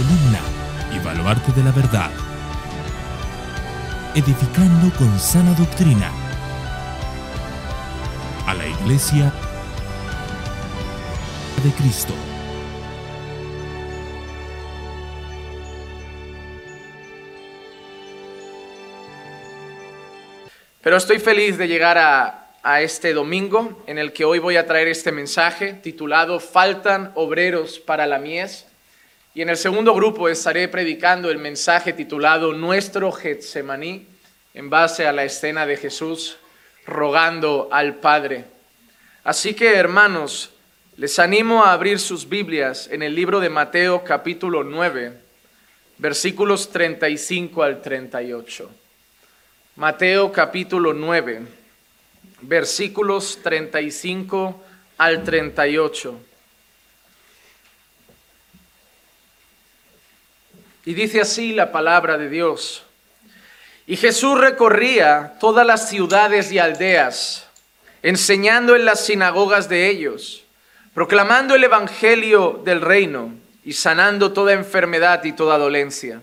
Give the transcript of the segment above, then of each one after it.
columna y baluarte de la verdad, edificando con sana doctrina a la iglesia de Cristo. Pero estoy feliz de llegar a, a este domingo en el que hoy voy a traer este mensaje titulado Faltan obreros para la mies. Y en el segundo grupo estaré predicando el mensaje titulado Nuestro Getsemaní en base a la escena de Jesús rogando al Padre. Así que hermanos, les animo a abrir sus Biblias en el libro de Mateo capítulo 9, versículos 35 al 38. Mateo capítulo 9, versículos 35 al 38. Y dice así la palabra de Dios. Y Jesús recorría todas las ciudades y aldeas, enseñando en las sinagogas de ellos, proclamando el Evangelio del reino y sanando toda enfermedad y toda dolencia.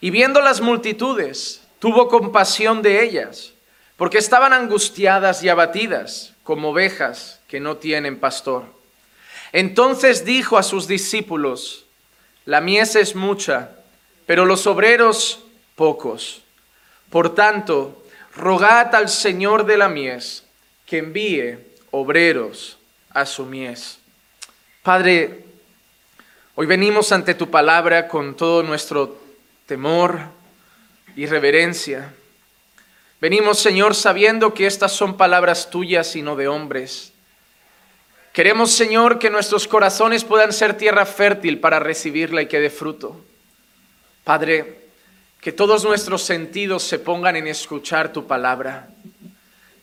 Y viendo las multitudes, tuvo compasión de ellas, porque estaban angustiadas y abatidas como ovejas que no tienen pastor. Entonces dijo a sus discípulos, la mies es mucha, pero los obreros pocos. Por tanto, rogad al Señor de la mies que envíe obreros a su mies. Padre, hoy venimos ante tu palabra con todo nuestro temor y reverencia. Venimos, Señor, sabiendo que estas son palabras tuyas y no de hombres. Queremos, Señor, que nuestros corazones puedan ser tierra fértil para recibirla y que dé fruto. Padre, que todos nuestros sentidos se pongan en escuchar tu palabra.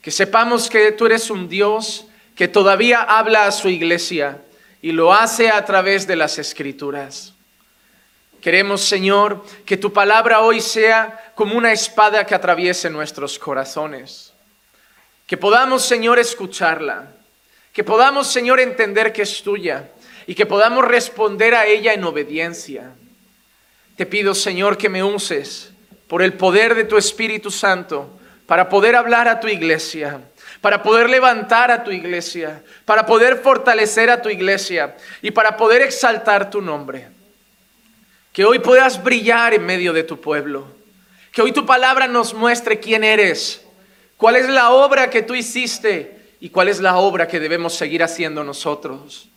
Que sepamos que tú eres un Dios que todavía habla a su iglesia y lo hace a través de las escrituras. Queremos, Señor, que tu palabra hoy sea como una espada que atraviese nuestros corazones. Que podamos, Señor, escucharla. Que podamos, Señor, entender que es tuya y que podamos responder a ella en obediencia. Te pido, Señor, que me uses por el poder de tu Espíritu Santo para poder hablar a tu iglesia, para poder levantar a tu iglesia, para poder fortalecer a tu iglesia y para poder exaltar tu nombre. Que hoy puedas brillar en medio de tu pueblo. Que hoy tu palabra nos muestre quién eres, cuál es la obra que tú hiciste y cuál es la obra que debemos seguir haciendo nosotros.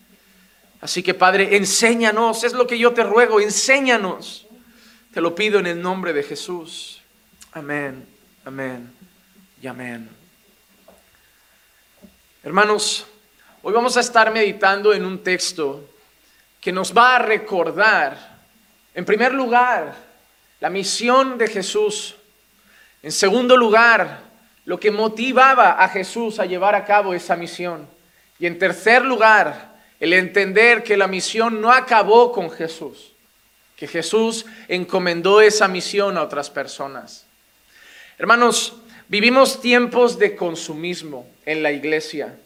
Así que Padre, enséñanos, es lo que yo te ruego, enséñanos. Te lo pido en el nombre de Jesús. Amén, amén y amén. Hermanos, hoy vamos a estar meditando en un texto que nos va a recordar, en primer lugar, la misión de Jesús. En segundo lugar, lo que motivaba a Jesús a llevar a cabo esa misión. Y en tercer lugar, el entender que la misión no acabó con Jesús que Jesús encomendó esa misión a otras personas. Hermanos, vivimos tiempos de consumismo en la iglesia.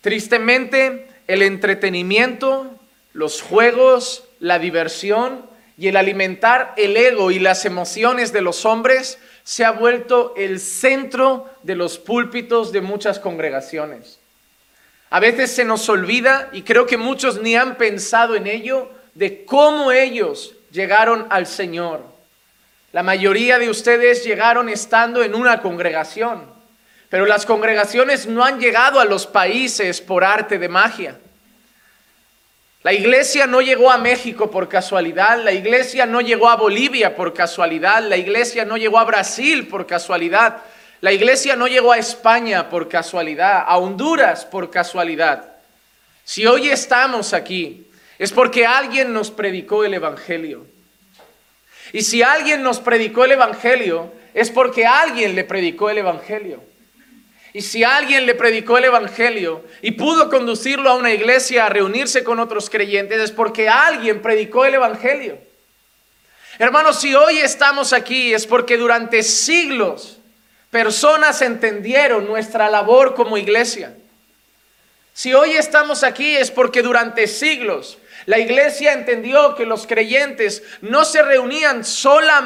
Tristemente, el entretenimiento, los juegos, la diversión y el alimentar el ego y las emociones de los hombres se ha vuelto el centro de los púlpitos de muchas congregaciones. A veces se nos olvida, y creo que muchos ni han pensado en ello, de cómo ellos llegaron al Señor. La mayoría de ustedes llegaron estando en una congregación, pero las congregaciones no han llegado a los países por arte de magia. La iglesia no llegó a México por casualidad, la iglesia no llegó a Bolivia por casualidad, la iglesia no llegó a Brasil por casualidad, la iglesia no llegó a España por casualidad, a Honduras por casualidad. Si hoy estamos aquí, es porque alguien nos predicó el Evangelio. Y si alguien nos predicó el Evangelio, es porque alguien le predicó el Evangelio. Y si alguien le predicó el Evangelio y pudo conducirlo a una iglesia a reunirse con otros creyentes, es porque alguien predicó el Evangelio. Hermanos, si hoy estamos aquí es porque durante siglos personas entendieron nuestra labor como iglesia. Si hoy estamos aquí es porque durante siglos la iglesia entendió que los creyentes no se reunían solamente